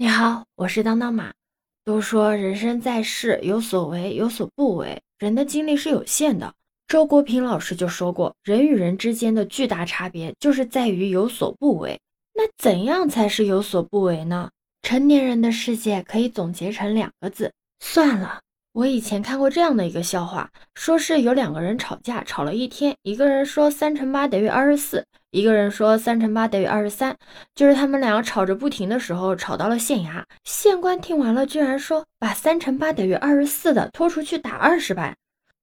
你好，我是当当马。都说人生在世，有所为，有所不为。人的精力是有限的。周国平老师就说过，人与人之间的巨大差别就是在于有所不为。那怎样才是有所不为呢？成年人的世界可以总结成两个字：算了。我以前看过这样的一个笑话，说是有两个人吵架，吵了一天，一个人说三乘八等于二十四。一个人说三乘八等于二十三，就是他们两个吵着不停的时候，吵到了县衙。县官听完了，居然说把三乘八等于二十四的拖出去打二十板。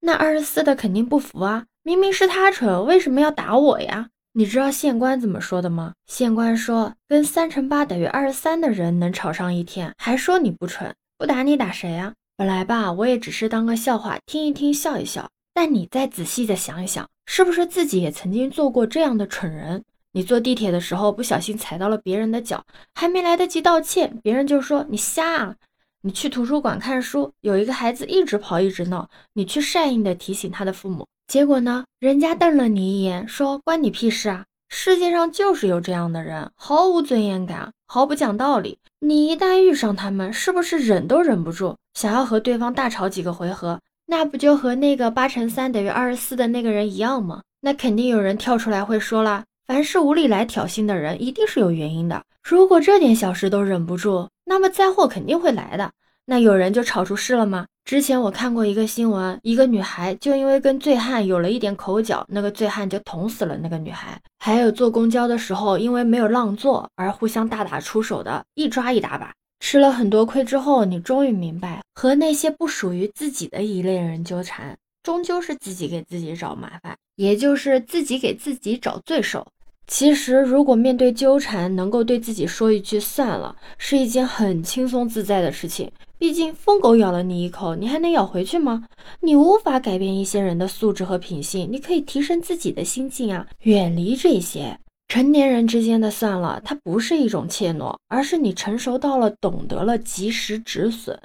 那二十四的肯定不服啊，明明是他蠢，为什么要打我呀？你知道县官怎么说的吗？县官说，跟三乘八等于二十三的人能吵上一天，还说你不蠢，不打你打谁呀？本来吧，我也只是当个笑话听一听，笑一笑。但你再仔细的想一想，是不是自己也曾经做过这样的蠢人？你坐地铁的时候不小心踩到了别人的脚，还没来得及道歉，别人就说你瞎啊！你去图书馆看书，有一个孩子一直跑一直闹，你去善意的提醒他的父母，结果呢，人家瞪了你一眼，说关你屁事啊！世界上就是有这样的人，毫无尊严感，毫不讲道理。你一旦遇上他们，是不是忍都忍不住，想要和对方大吵几个回合？那不就和那个八乘三等于二十四的那个人一样吗？那肯定有人跳出来会说了，凡是无理来挑衅的人，一定是有原因的。如果这点小事都忍不住，那么灾祸肯定会来的。那有人就吵出事了吗？之前我看过一个新闻，一个女孩就因为跟醉汉有了一点口角，那个醉汉就捅死了那个女孩。还有坐公交的时候，因为没有让座而互相大打出手的，一抓一大把。吃了很多亏之后，你终于明白，和那些不属于自己的一类人纠缠，终究是自己给自己找麻烦，也就是自己给自己找罪受。其实，如果面对纠缠，能够对自己说一句算了，是一件很轻松自在的事情。毕竟，疯狗咬了你一口，你还能咬回去吗？你无法改变一些人的素质和品性，你可以提升自己的心境啊，远离这些。成年人之间的算了，它不是一种怯懦，而是你成熟到了，懂得了及时止损。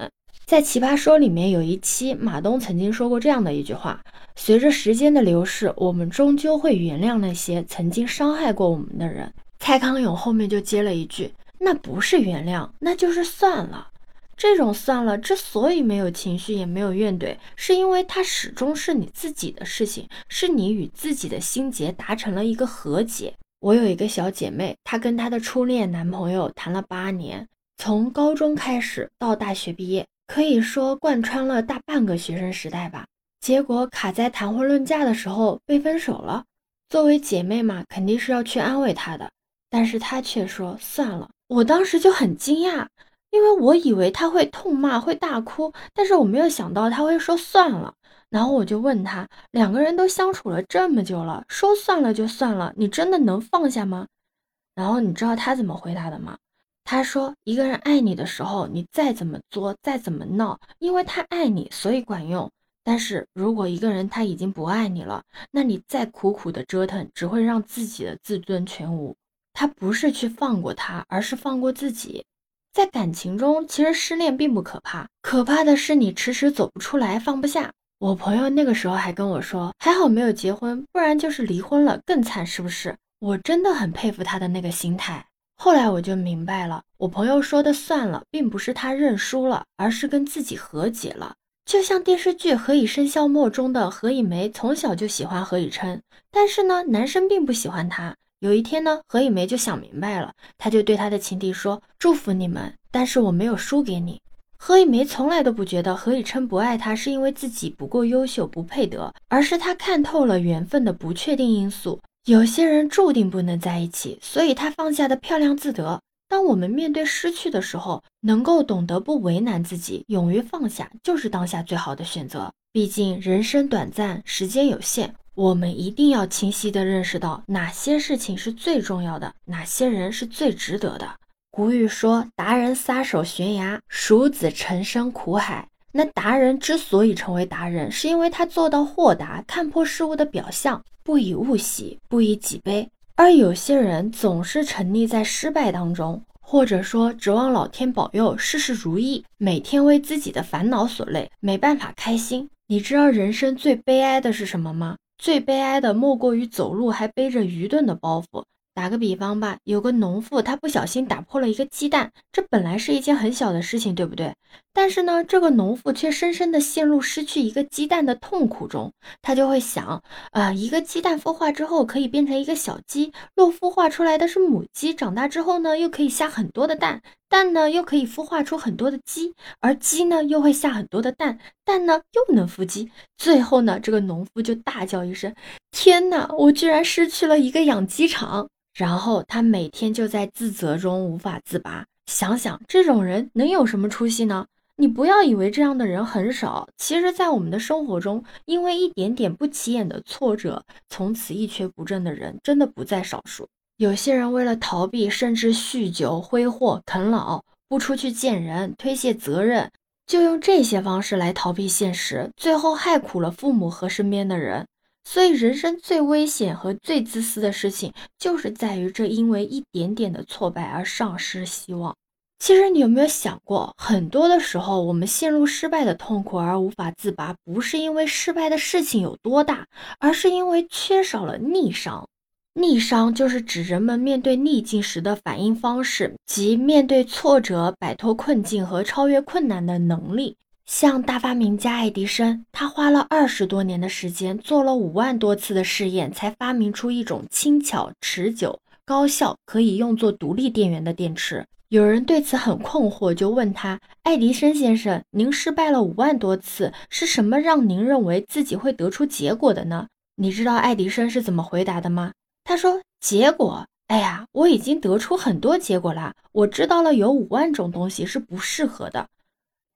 在《奇葩说》里面有一期，马东曾经说过这样的一句话：随着时间的流逝，我们终究会原谅那些曾经伤害过我们的人。蔡康永后面就接了一句：那不是原谅，那就是算了。这种算了之所以没有情绪，也没有怨怼，是因为它始终是你自己的事情，是你与自己的心结达成了一个和解。我有一个小姐妹，她跟她的初恋男朋友谈了八年，从高中开始到大学毕业，可以说贯穿了大半个学生时代吧。结果卡在谈婚论嫁的时候被分手了。作为姐妹嘛，肯定是要去安慰她的，但是她却说算了。我当时就很惊讶，因为我以为她会痛骂，会大哭，但是我没有想到她会说算了。然后我就问他，两个人都相处了这么久了，说算了就算了，你真的能放下吗？然后你知道他怎么回答的吗？他说，一个人爱你的时候，你再怎么作，再怎么闹，因为他爱你，所以管用。但是如果一个人他已经不爱你了，那你再苦苦的折腾，只会让自己的自尊全无。他不是去放过他，而是放过自己。在感情中，其实失恋并不可怕，可怕的是你迟迟走不出来，放不下。我朋友那个时候还跟我说，还好没有结婚，不然就是离婚了更惨，是不是？我真的很佩服他的那个心态。后来我就明白了，我朋友说的算了，并不是他认输了，而是跟自己和解了。就像电视剧《何以笙箫默》中的何以玫，从小就喜欢何以琛，但是呢，男生并不喜欢她。有一天呢，何以玫就想明白了，他就对他的情敌说：“祝福你们，但是我没有输给你。”何以玫从来都不觉得何以琛不爱她是因为自己不够优秀不配得，而是她看透了缘分的不确定因素。有些人注定不能在一起，所以她放下的漂亮自得。当我们面对失去的时候，能够懂得不为难自己，勇于放下，就是当下最好的选择。毕竟人生短暂，时间有限，我们一定要清晰地认识到哪些事情是最重要的，哪些人是最值得的。古语说：“达人撒手悬崖，蜀子沉深苦海。”那达人之所以成为达人，是因为他做到豁达，看破事物的表象，不以物喜，不以己悲。而有些人总是沉溺在失败当中，或者说指望老天保佑事事如意，每天为自己的烦恼所累，没办法开心。你知道人生最悲哀的是什么吗？最悲哀的莫过于走路还背着愚钝的包袱。打个比方吧，有个农妇，她不小心打破了一个鸡蛋，这本来是一件很小的事情，对不对？但是呢，这个农妇却深深的陷入失去一个鸡蛋的痛苦中。她就会想，呃，一个鸡蛋孵化之后可以变成一个小鸡，若孵化出来的是母鸡，长大之后呢，又可以下很多的蛋，蛋呢又可以孵化出很多的鸡，而鸡呢又会下很多的蛋，蛋呢又能孵鸡。最后呢，这个农夫就大叫一声：“天哪，我居然失去了一个养鸡场！”然后他每天就在自责中无法自拔。想想这种人能有什么出息呢？你不要以为这样的人很少，其实，在我们的生活中，因为一点点不起眼的挫折，从此一蹶不振的人真的不在少数。有些人为了逃避，甚至酗酒、挥霍、啃老，不出去见人，推卸责任，就用这些方式来逃避现实，最后害苦了父母和身边的人。所以，人生最危险和最自私的事情，就是在于这因为一点点的挫败而丧失希望。其实，你有没有想过，很多的时候，我们陷入失败的痛苦而无法自拔，不是因为失败的事情有多大，而是因为缺少了逆商。逆商就是指人们面对逆境时的反应方式，即面对挫折、摆脱困境和超越困难的能力。像大发明家爱迪生，他花了二十多年的时间，做了五万多次的试验，才发明出一种轻巧、持久、高效，可以用作独立电源的电池。有人对此很困惑，就问他：“爱迪生先生，您失败了五万多次，是什么让您认为自己会得出结果的呢？”你知道爱迪生是怎么回答的吗？他说：“结果，哎呀，我已经得出很多结果啦，我知道了有五万种东西是不适合的。”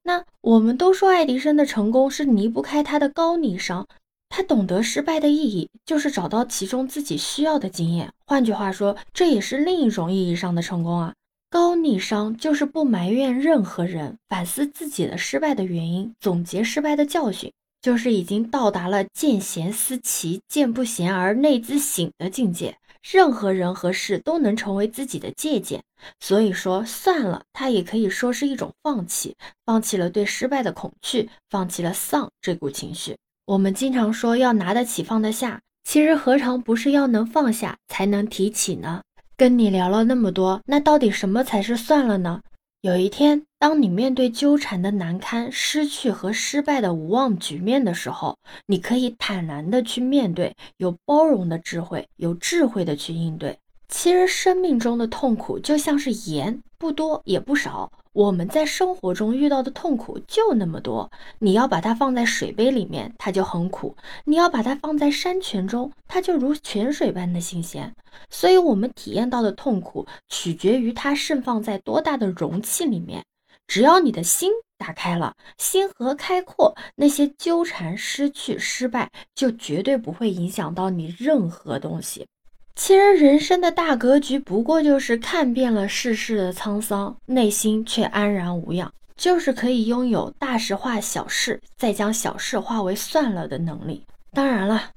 那我们都说爱迪生的成功是离不开他的高逆商，他懂得失败的意义，就是找到其中自己需要的经验。换句话说，这也是另一种意义上的成功啊。高逆商就是不埋怨任何人，反思自己的失败的原因，总结失败的教训，就是已经到达了见贤思齐，见不贤而内自省的境界。任何人和事都能成为自己的借鉴，所以说算了，它也可以说是一种放弃，放弃了对失败的恐惧，放弃了丧这股情绪。我们经常说要拿得起放得下，其实何尝不是要能放下才能提起呢？跟你聊了那么多，那到底什么才是算了呢？有一天，当你面对纠缠的难堪、失去和失败的无望局面的时候，你可以坦然的去面对，有包容的智慧，有智慧的去应对。其实，生命中的痛苦就像是盐，不多也不少。我们在生活中遇到的痛苦就那么多，你要把它放在水杯里面，它就很苦；你要把它放在山泉中，它就如泉水般的新鲜。所以，我们体验到的痛苦取决于它盛放在多大的容器里面。只要你的心打开了，心河开阔，那些纠缠、失去、失败，就绝对不会影响到你任何东西。其实人生的大格局不过就是看遍了世事的沧桑，内心却安然无恙，就是可以拥有大事化小事，再将小事化为算了的能力。当然了，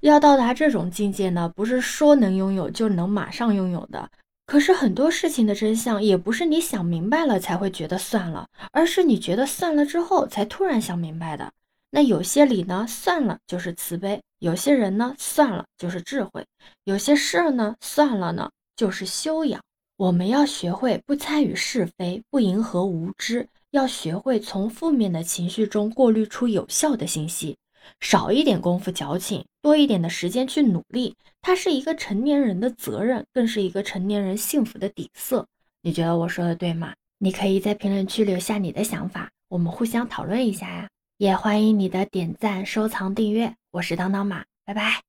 要到达这种境界呢，不是说能拥有就能马上拥有的。可是很多事情的真相也不是你想明白了才会觉得算了，而是你觉得算了之后才突然想明白的。那有些理呢，算了就是慈悲；有些人呢，算了就是智慧；有些事儿呢，算了呢就是修养。我们要学会不参与是非，不迎合无知，要学会从负面的情绪中过滤出有效的信息，少一点功夫矫情，多一点的时间去努力。它是一个成年人的责任，更是一个成年人幸福的底色。你觉得我说的对吗？你可以在评论区留下你的想法，我们互相讨论一下呀。也欢迎你的点赞、收藏、订阅，我是当当马，拜拜。